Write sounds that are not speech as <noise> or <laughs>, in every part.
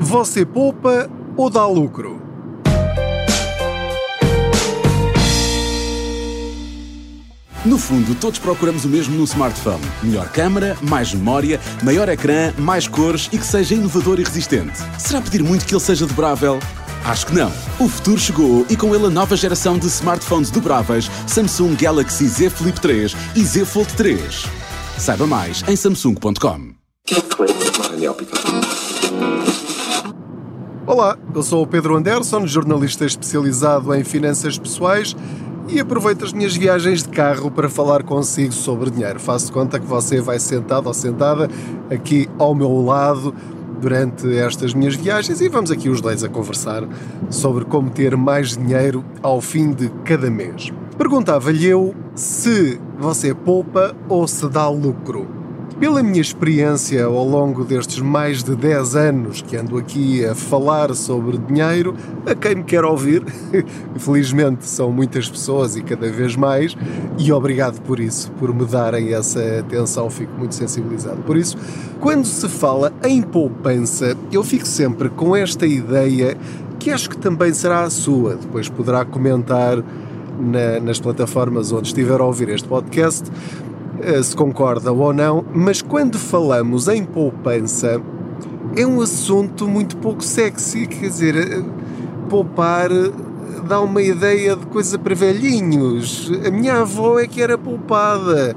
Você poupa ou dá lucro? No fundo, todos procuramos o mesmo no smartphone: melhor câmara, mais memória, maior ecrã, mais cores e que seja inovador e resistente. Será pedir muito que ele seja dobrável? Acho que não. O futuro chegou e com ele a nova geração de smartphones dobráveis Samsung Galaxy Z Flip 3 e Z Fold 3. Saiba mais em samsung.com. Olá, eu sou o Pedro Anderson, jornalista especializado em finanças pessoais e aproveito as minhas viagens de carro para falar consigo sobre dinheiro. Faço conta que você vai sentado ou sentada aqui ao meu lado durante estas minhas viagens e vamos aqui os dois a conversar sobre como ter mais dinheiro ao fim de cada mês. Perguntava-lhe eu se você poupa ou se dá lucro. Pela minha experiência ao longo destes mais de 10 anos que ando aqui a falar sobre dinheiro, a quem me quer ouvir, <laughs> felizmente são muitas pessoas e cada vez mais, e obrigado por isso, por me darem essa atenção, fico muito sensibilizado. Por isso, quando se fala em poupança, eu fico sempre com esta ideia que acho que também será a sua, depois poderá comentar na, nas plataformas onde estiver a ouvir este podcast se concorda ou não, mas quando falamos em poupança, é um assunto muito pouco sexy, quer dizer, eh, poupar eh, dá uma ideia de coisa para velhinhos. A minha avó é que era poupada.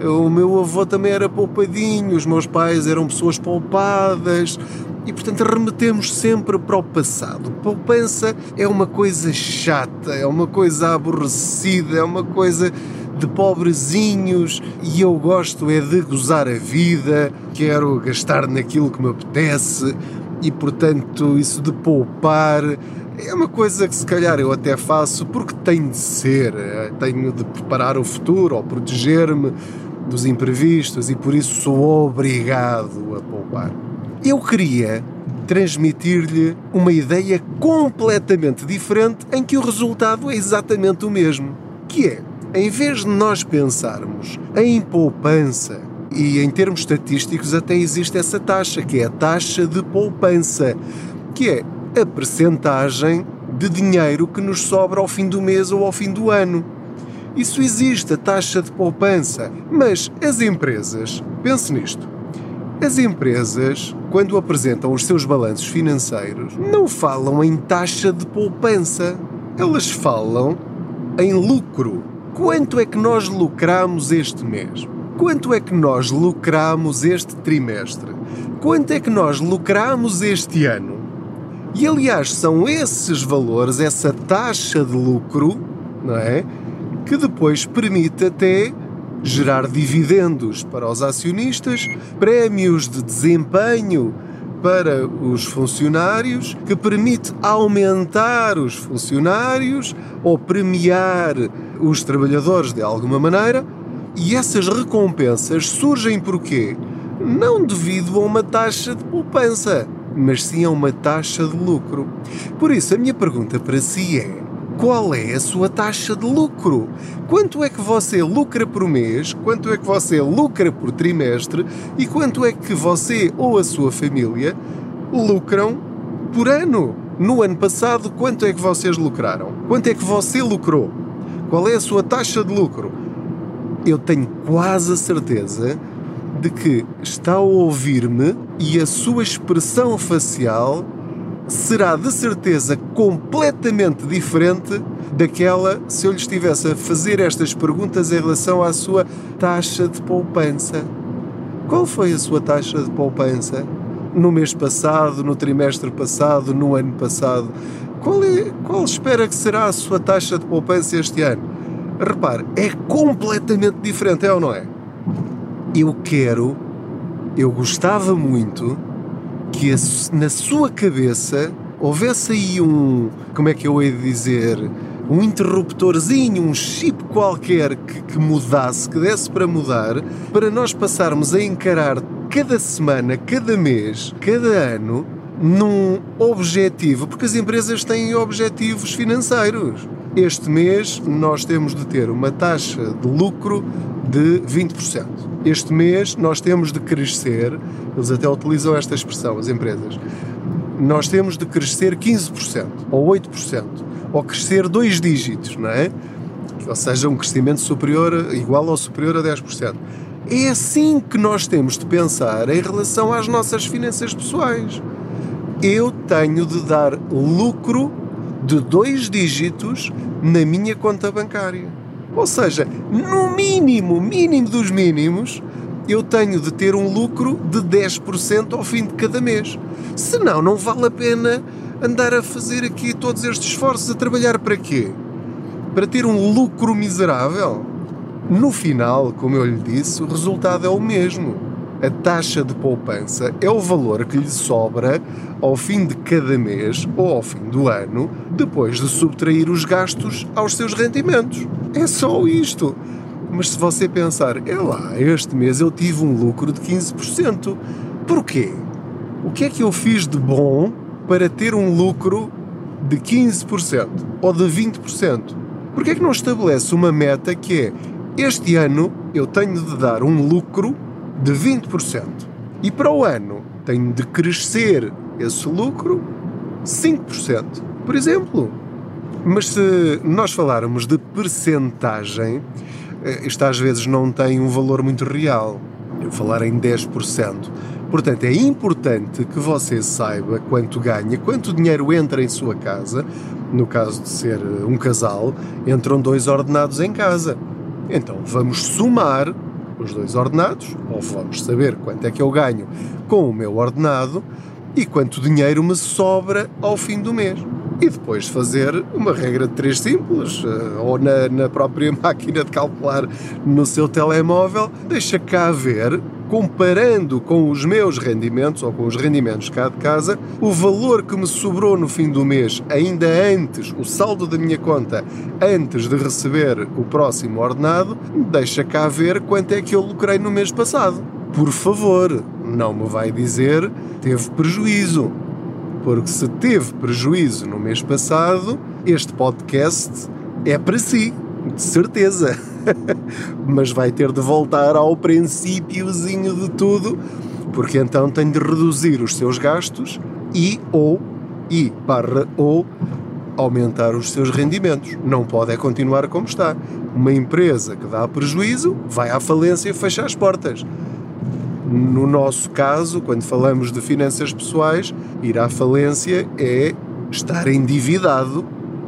O meu avô também era poupadinho, os meus pais eram pessoas poupadas e, portanto, remetemos sempre para o passado. Poupança é uma coisa chata, é uma coisa aborrecida, é uma coisa de pobrezinhos e eu gosto é de gozar a vida, quero gastar naquilo que me apetece e, portanto, isso de poupar é uma coisa que se calhar eu até faço porque tem de ser, tenho de preparar o futuro ou proteger-me dos imprevistos e por isso sou obrigado a poupar. Eu queria transmitir-lhe uma ideia completamente diferente em que o resultado é exatamente o mesmo, que é em vez de nós pensarmos em poupança, e em termos estatísticos até existe essa taxa, que é a taxa de poupança, que é a percentagem de dinheiro que nos sobra ao fim do mês ou ao fim do ano. Isso existe, a taxa de poupança. Mas as empresas, pense nisto, as empresas, quando apresentam os seus balanços financeiros, não falam em taxa de poupança. Elas falam em lucro. Quanto é que nós lucramos este mês? Quanto é que nós lucramos este trimestre? Quanto é que nós lucramos este ano? E aliás, são esses valores, essa taxa de lucro, não é? Que depois permite até gerar dividendos para os acionistas, prémios de desempenho para os funcionários, que permite aumentar os funcionários ou premiar os trabalhadores de alguma maneira, e essas recompensas surgem porquê? Não devido a uma taxa de poupança, mas sim a uma taxa de lucro. Por isso, a minha pergunta para si é: qual é a sua taxa de lucro? Quanto é que você lucra por mês? Quanto é que você lucra por trimestre? E quanto é que você ou a sua família lucram por ano? No ano passado, quanto é que vocês lucraram? Quanto é que você lucrou? Qual é a sua taxa de lucro? Eu tenho quase a certeza de que está a ouvir-me e a sua expressão facial será de certeza completamente diferente daquela se eu lhe estivesse a fazer estas perguntas em relação à sua taxa de poupança. Qual foi a sua taxa de poupança no mês passado, no trimestre passado, no ano passado? Qual, é, qual espera que será a sua taxa de poupança este ano? Repare, é completamente diferente, é ou não é? Eu quero, eu gostava muito que na sua cabeça houvesse aí um, como é que eu hei de dizer, um interruptorzinho, um chip qualquer que, que mudasse, que desse para mudar, para nós passarmos a encarar cada semana, cada mês, cada ano num objetivo, porque as empresas têm objetivos financeiros. Este mês nós temos de ter uma taxa de lucro de 20%. Este mês nós temos de crescer, eles até utilizam esta expressão, as empresas. nós temos de crescer 15% ou 8% ou crescer dois dígitos, não é? Ou seja, um crescimento superior, igual ou superior a 10%. É assim que nós temos de pensar em relação às nossas finanças pessoais. Eu tenho de dar lucro de dois dígitos na minha conta bancária. Ou seja, no mínimo, mínimo dos mínimos, eu tenho de ter um lucro de 10% ao fim de cada mês. Senão, não vale a pena andar a fazer aqui todos estes esforços a trabalhar para quê? Para ter um lucro miserável? No final, como eu lhe disse, o resultado é o mesmo. A taxa de poupança é o valor que lhe sobra ao fim de cada mês ou ao fim do ano, depois de subtrair os gastos aos seus rendimentos. É só isto. Mas se você pensar, é lá, este mês eu tive um lucro de 15%. Porquê? O que é que eu fiz de bom para ter um lucro de 15% ou de 20%? Porquê é que não estabelece uma meta que é este ano eu tenho de dar um lucro de 20% e para o ano tenho de crescer esse lucro 5%, por exemplo. Mas se nós falarmos de percentagem, eh, isto às vezes não tem um valor muito real. Eu falar em 10%. Portanto, é importante que você saiba quanto ganha, quanto dinheiro entra em sua casa. No caso de ser eh, um casal, entram dois ordenados em casa. Então, vamos somar os dois ordenados, ou vamos saber quanto é que eu ganho com o meu ordenado e quanto dinheiro me sobra ao fim do mês. E depois fazer uma regra de três simples, eh, ou na, na própria <laughs> máquina de calcular no seu telemóvel, deixa cá ver, comparando com os meus rendimentos ou com os rendimentos cá de casa, o valor que me sobrou no fim do mês, ainda antes, o saldo da minha conta, antes de receber o próximo ordenado, deixa cá ver quanto é que eu lucrei no mês passado. Por favor, não me vai dizer teve prejuízo porque se teve prejuízo no mês passado, este podcast é para si, de certeza. <laughs> Mas vai ter de voltar ao princípiozinho de tudo, porque então tem de reduzir os seus gastos e ou e barra ou aumentar os seus rendimentos. Não pode é continuar como está. Uma empresa que dá prejuízo vai à falência e fecha as portas. No nosso caso, quando falamos de finanças pessoais, ir à falência é estar endividado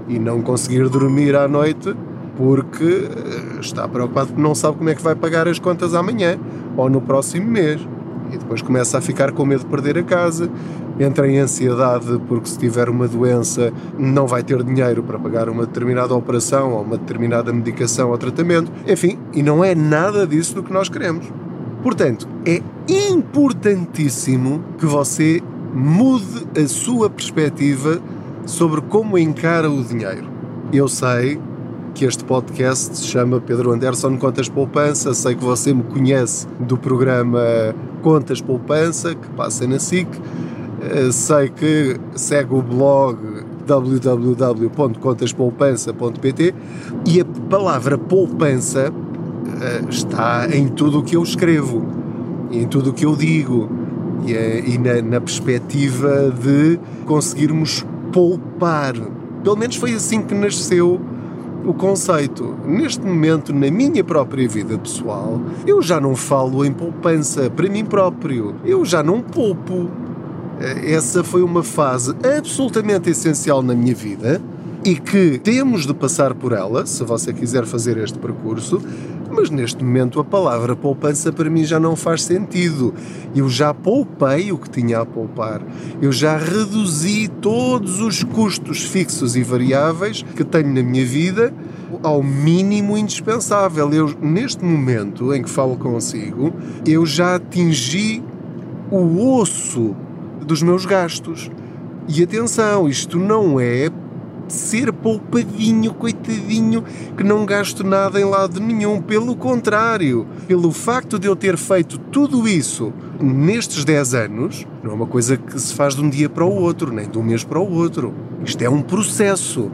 e não conseguir dormir à noite porque eh, está preocupado porque não sabe como é que vai pagar as contas amanhã ou no próximo mês. E depois começa a ficar com medo de perder a casa, entra em ansiedade porque se tiver uma doença não vai ter dinheiro para pagar uma determinada operação ou uma determinada medicação ou tratamento. Enfim, e não é nada disso do que nós queremos. Portanto, é importantíssimo que você mude a sua perspectiva sobre como encara o dinheiro. Eu sei que este podcast se chama Pedro Anderson Contas Poupança, sei que você me conhece do programa Contas Poupança, que passa na SIC, eh, sei que segue o blog www.contaspoupança.pt e a palavra poupança eh, está em tudo o que eu escrevo, em tudo o que eu digo e, eh, na, na perspectiva de conseguirmos poupar. Pelo menos foi assim que nasceu o conceito. Neste momento, na minha própria vida pessoal, eu já não falo em poupança para mim próprio. Eu já não poupo. Eh, essa foi uma fase absolutamente essencial na minha vida e que temos de passar por ela, se você quiser fazer este percurso, mas neste momento a palavra poupança para mim já não faz sentido. Eu já poupei o que tinha a poupar. Eu já reduzi todos os custos fixos e variáveis que tenho na minha vida ao mínimo indispensável. Eu, neste momento em que falo consigo, eu já atingi o osso dos meus gastos. E atenção, isto não é ser poupadinho, coitadinho, que não gasto nada em lado nenhum. Pelo contrário, pelo facto de eu ter feito tudo isso nestes 10 anos, não é uma coisa que se faz de um dia para o outro, nem de um mês para o outro. Isto é um processo.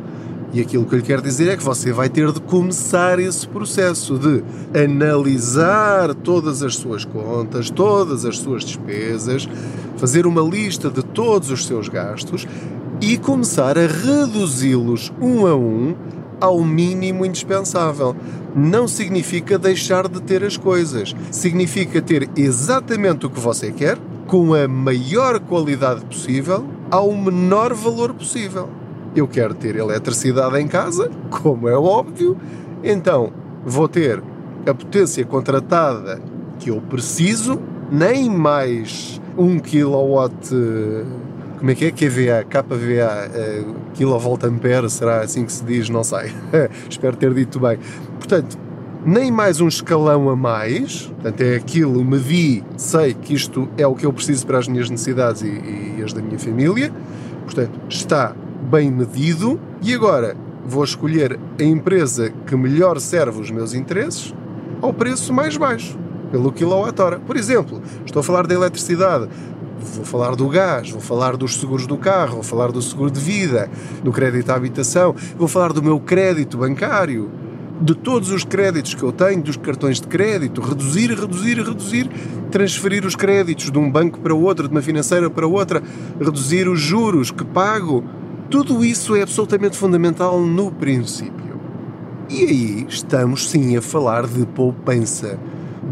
E aquilo que eu lhe quero dizer é que você vai ter de começar esse processo de analisar todas as suas contas, todas as suas despesas, fazer uma lista de todos os seus gastos e começar a reduzi-los um a um ao mínimo indispensável. Não significa deixar de ter as coisas, significa ter exatamente o que você quer, com a maior qualidade possível, ao menor valor possível. Eu quero ter eletricidade em casa, como é óbvio, então vou ter a potência contratada que eu preciso, nem mais 1 kW como é que é? QVA, KVA, uh, kilovolt ampere, será assim que se diz? Não sei. <laughs> Espero ter dito bem. Portanto, nem mais um escalão a mais, portanto é aquilo, medi, sei que isto é o que eu preciso para as minhas necessidades e, e as da minha família, portanto está bem medido e agora vou escolher a empresa que melhor serve os meus interesses ao preço mais baixo, pelo quilowatt-hora. Por exemplo, estou a falar da eletricidade, vou falar do gás, vou falar dos seguros do carro, vou falar do seguro de vida, do crédito à habitação, vou falar do meu crédito bancário, de todos os créditos que eu tenho, dos cartões de crédito, reduzir, reduzir, reduzir, transferir os créditos de um banco para outro, de uma financeira para outra, reduzir os juros que pago. Tudo isso é absolutamente fundamental no princípio. E aí estamos sim a falar de poupança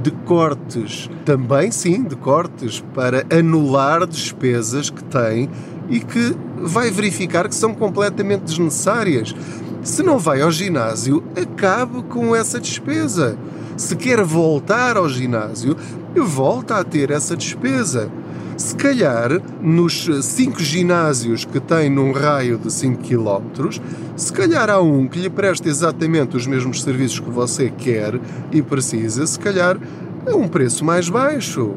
de cortes, também sim, de cortes para anular despesas que tem e que vai verificar que são completamente desnecessárias. Se não vai ao ginásio, acabe com essa despesa. Se quer voltar ao ginásio, volta a ter essa despesa. Se calhar, nos cinco ginásios que tem num raio de 5 km, se calhar há um que lhe presta exatamente os mesmos serviços que você quer e precisa, se calhar a um preço mais baixo.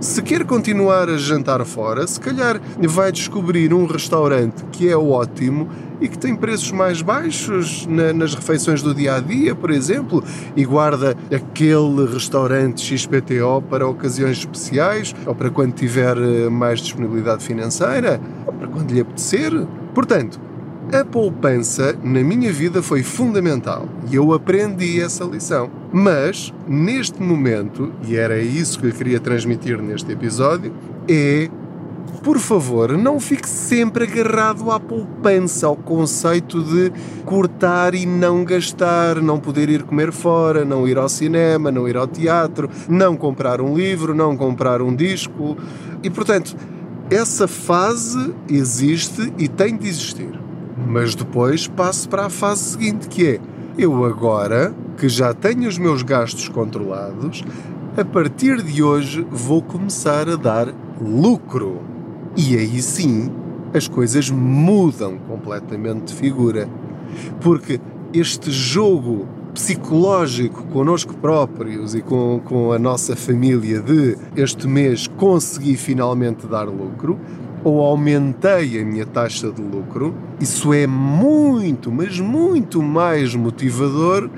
Se quer continuar a jantar fora, se calhar vai descobrir um restaurante que é ótimo e que tem preços mais baixos na, nas refeições do dia a dia, por exemplo, e guarda aquele restaurante XPTO para ocasiões especiais ou para quando tiver eh, mais disponibilidade financeira ou para quando lhe apetecer. Portanto, a poupança na minha vida foi fundamental e eu aprendi essa lição. Mas, neste momento, e era isso que lhe queria transmitir neste episódio, é por favor, não fique sempre agarrado à poupança, ao conceito de cortar e não gastar, não poder ir comer fora, não ir ao cinema, não ir ao teatro, não comprar um livro, não comprar um disco. E portanto, essa fase existe e tem de existir. Mas depois passo para a fase seguinte, que é eu agora, que já tenho os meus gastos controlados, a partir de hoje vou começar a dar lucro. E aí sim as coisas mudam completamente de figura. Porque este jogo psicológico connosco próprios e com, com a nossa família de este mês conseguir finalmente dar lucro ou aumentei a minha taxa de lucro, isso é muito, mas muito mais motivador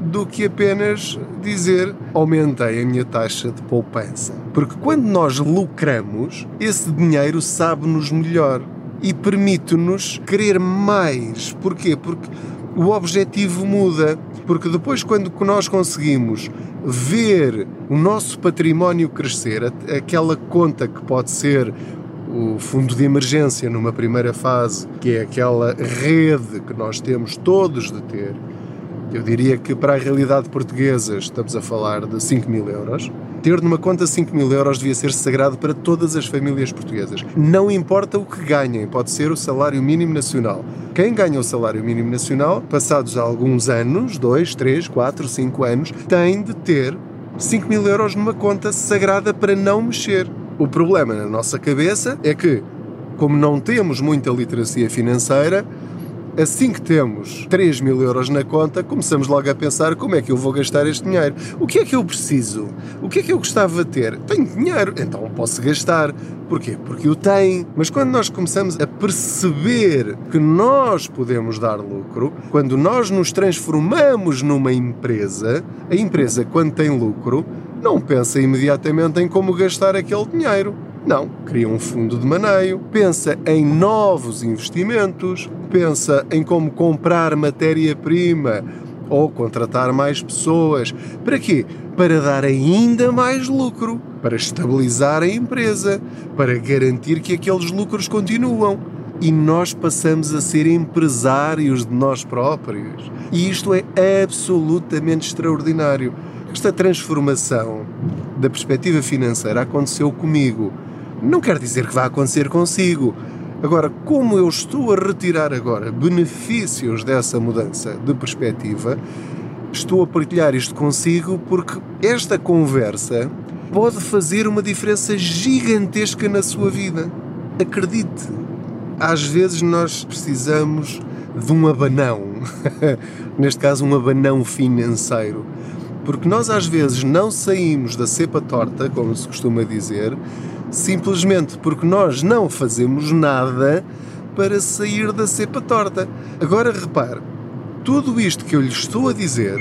do que apenas dizer aumentei a minha taxa de poupança. Porque quando nós lucramos, esse dinheiro sabe-nos melhor e permite-nos querer mais. Porquê? Porque o objetivo muda. Porque depois, quando nós conseguimos ver o nosso património crescer, aquela conta que pode ser o fundo de emergência numa primeira fase, que é aquela rede que nós temos todos de ter. Eu diria que para a realidade portuguesa estamos a falar de 5 mil euros. Ter numa conta 5 mil euros devia ser sagrado para todas as famílias portuguesas. Não importa o que ganhem, pode ser o salário mínimo nacional. Quem ganha o salário mínimo nacional, passados alguns anos, 2, 3, 4, 5 anos, tem de ter 5 mil euros numa conta sagrada para não mexer. O problema na nossa cabeça é que, como não temos muita literacia financeira, assim que temos 3 mil euros na conta, começamos logo a pensar como é que eu vou gastar este dinheiro. O que é que eu preciso? O que é que eu gostava de ter? Tenho dinheiro, então posso gastar. Porquê? Porque o tem. Mas quando nós começamos a perceber que nós podemos dar lucro, quando nós nos transformamos numa empresa, a empresa, quando tem lucro, não pensa imediatamente em como gastar aquele dinheiro. Não, cria um fundo de maneio, pensa em novos investimentos, pensa em como comprar matéria-prima ou contratar mais pessoas. Para quê? Para dar ainda mais lucro, para estabilizar a empresa, para garantir que aqueles lucros continuam. E nós passamos a ser empresários de nós próprios. E isto é absolutamente extraordinário. Esta transformação da perspectiva financeira aconteceu comigo não quer dizer que vai acontecer consigo. Agora, como eu estou a retirar agora benefícios dessa mudança de perspectiva, estou a partilhar isto consigo porque esta conversa pode fazer uma diferença gigantesca na sua vida. Acredite, às vezes nós precisamos de um abanão, <laughs> neste caso, um abanão financeiro. Porque nós às vezes não saímos da cepa torta, como se costuma dizer, simplesmente porque nós não fazemos nada para sair da cepa torta. Agora repare, tudo isto que eu lhe estou a dizer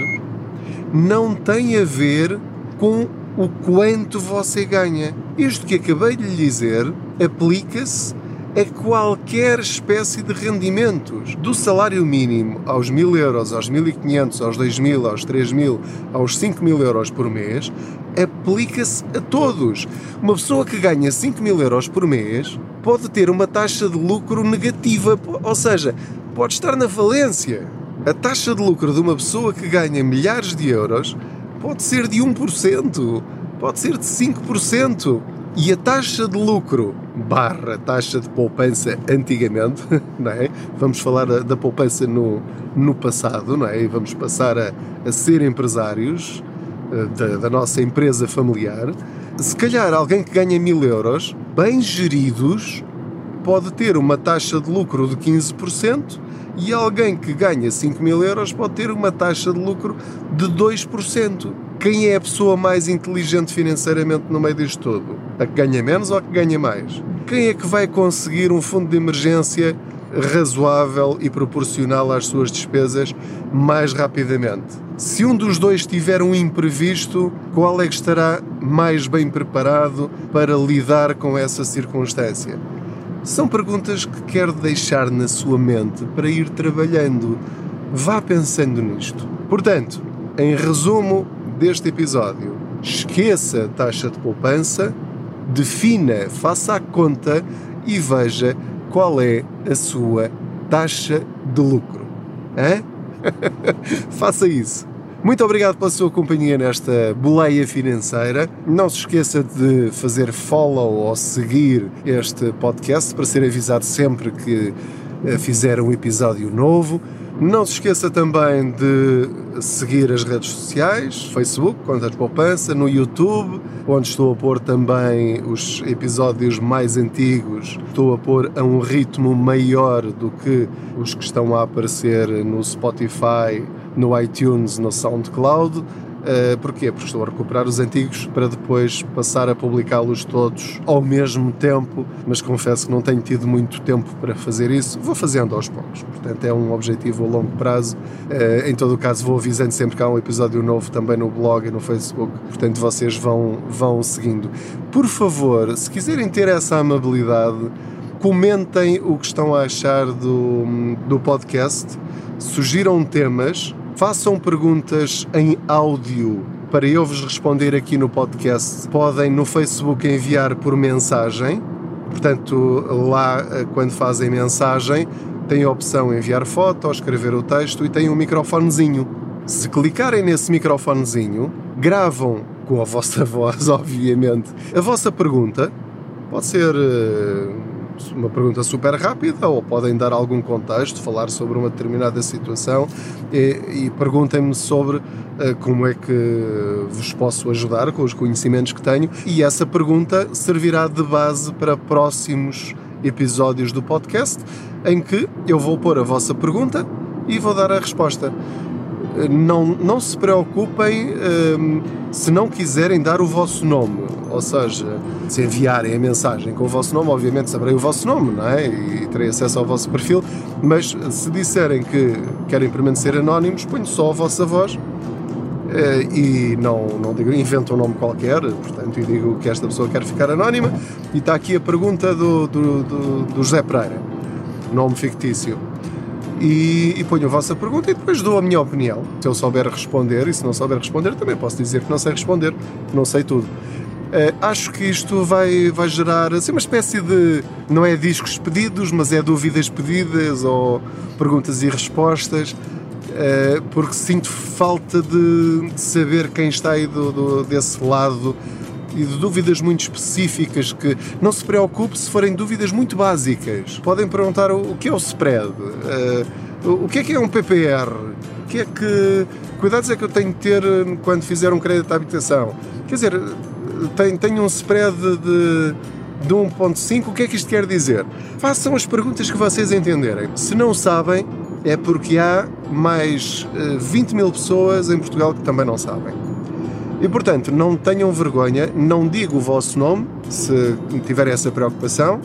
não tem a ver com o quanto você ganha. Isto que acabei de lhe dizer aplica-se a qualquer espécie de rendimentos, do salário mínimo aos 1000 euros, aos 1500, aos 2000, aos 3000, aos 5000 euros por mês, aplica-se a todos. Uma pessoa que ganha 5 mil euros por mês pode ter uma taxa de lucro negativa, ou seja, pode estar na falência. A taxa de lucro de uma pessoa que ganha milhares de euros pode ser de 1%, pode ser de 5%. E a taxa de lucro barra taxa de poupança antigamente, <laughs> não é? Vamos falar da, da poupança no, no passado, não é? E vamos passar a, a ser empresários, eh, da, da, nossa empresa familiar, se calhar alguém que ganha mil euros, bem geridos, pode ter uma taxa de lucro de 15% e alguém que ganha 5 mil euros pode ter uma taxa de lucro de 2%. Quem é a pessoa mais inteligente financeiramente no meio disto tudo? A que ganha menos ou a que ganha mais? Quem é que vai conseguir um fundo de emergência razoável e proporcional às suas despesas mais rapidamente? Se um dos dois tiver um imprevisto, qual é que estará mais bem preparado para lidar com essa circunstância? São perguntas que quero deixar na sua mente para ir trabalhando. Vá pensando nisto. Portanto, em resumo deste episódio, esqueça a taxa de poupança, defina, faça a conta e veja qual é a sua taxa de lucro. Hã? <laughs> Faça isso. Muito obrigado pela sua companhia nesta boleia financeira. Não se esqueça de fazer follow ou seguir este podcast para ser avisado sempre que eh, fizer um episódio novo. Não se esqueça também de seguir as redes sociais, Facebook, Contas de Poupança, no YouTube, onde estou a pôr também os episódios mais antigos. Estou a pôr a um ritmo maior do que os que estão a aparecer no Spotify, no iTunes, no SoundCloud. Uh, porquê? Porque estou a recuperar os antigos para depois passar a publicá-los todos ao mesmo tempo, mas confesso que não tenho tido muito tempo para fazer isso. Vou fazendo aos poucos, portanto é um objetivo a longo prazo. Uh, em todo o caso, vou avisando sempre que há um episódio novo também no blog e no Facebook, portanto vocês vão, vão seguindo. Por favor, se quiserem ter essa amabilidade, comentem o que estão a achar do, do podcast, sugiram temas Façam perguntas em áudio para eu vos responder aqui no podcast. Podem no Facebook enviar por mensagem. Portanto, lá eh, quando fazem mensagem, tem a opção enviar foto, escrever o texto e tem um microfonezinho. Se clicarem nesse microfonezinho, gravam com a vossa <laughs> voz, obviamente, a vossa pergunta. Pode ser eh, uma pergunta super rápida ou podem dar algum contexto, falar sobre uma determinada situação e, e perguntem-me sobre uh, como é que vos posso ajudar com os conhecimentos que tenho e essa pergunta servirá de base para próximos episódios do podcast em que eu vou pôr a vossa pergunta e vou dar a resposta não, não se preocupem um, se não quiserem dar o vosso nome. Ou seja, se enviarem a mensagem com o vosso nome, obviamente saberei o vosso nome não é? e terei acesso ao vosso perfil. Mas se disserem que querem permanecer anónimos, ponho só a vossa voz eh, e não, não digo, invento um nome qualquer, portanto, e digo que esta pessoa quer ficar anónima. E está aqui a pergunta do, do, do, do José Pereira, nome fictício. E, e, ponho a vossa pergunta e depois dou a minha opinião. Se eu souber responder, e se não souber responder, também posso dizer que não sei responder, não sei tudo. Uh, acho que isto vai, vai gerar assim, uma espécie de. não é discos pedidos, mas é dúvidas pedidas ou perguntas e respostas, uh, porque sinto falta de, saber quem está aí do, do, desse lado e de dúvidas muito específicas que não se preocupe se forem dúvidas muito básicas. Podem perguntar o, que é o spread, uh, o que é que é um PPR, o que é que cuidados é que eu tenho de ter quando fizer um crédito à habitação. Quer dizer, tenho, tenho um spread de, de 1.5, o que é que isto quer dizer? Façam as perguntas que vocês entenderem. Se não sabem, é porque há mais 20 eh, mil pessoas em Portugal que também não sabem. E portanto, não tenham vergonha, não digo o vosso nome se tiverem essa preocupação,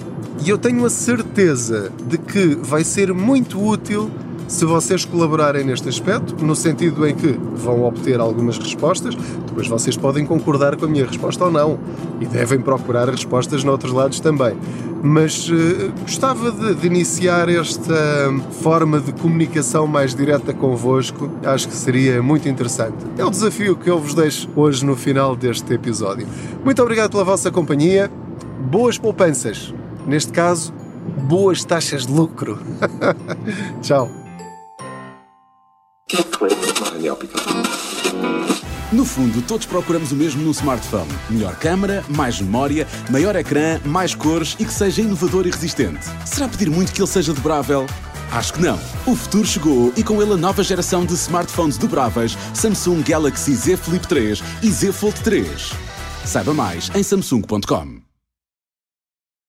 e eu tenho a certeza de que vai ser muito útil se vocês colaborarem neste aspecto, no sentido em que vão obter algumas respostas, depois vocês podem concordar com a minha resposta ou não e devem procurar respostas noutros lados também. Mas uh, gostava de, de, iniciar esta forma de comunicação mais direta convosco, acho que seria muito interessante. É o desafio que eu vos deixo hoje no final deste episódio. Muito obrigado pela vossa companhia, boas poupanças, neste caso, boas taxas de lucro. <laughs> Tchau. No fundo, todos procuramos o mesmo no smartphone: melhor câmera, mais memória, maior ecrã, mais cores e que seja inovador e resistente. Será pedir muito que ele seja dobrável? Acho que não. O futuro chegou e com ele a nova geração de smartphones dobráveis Samsung Galaxy Z Flip 3 e Z Fold 3. Saiba mais em samsung.com.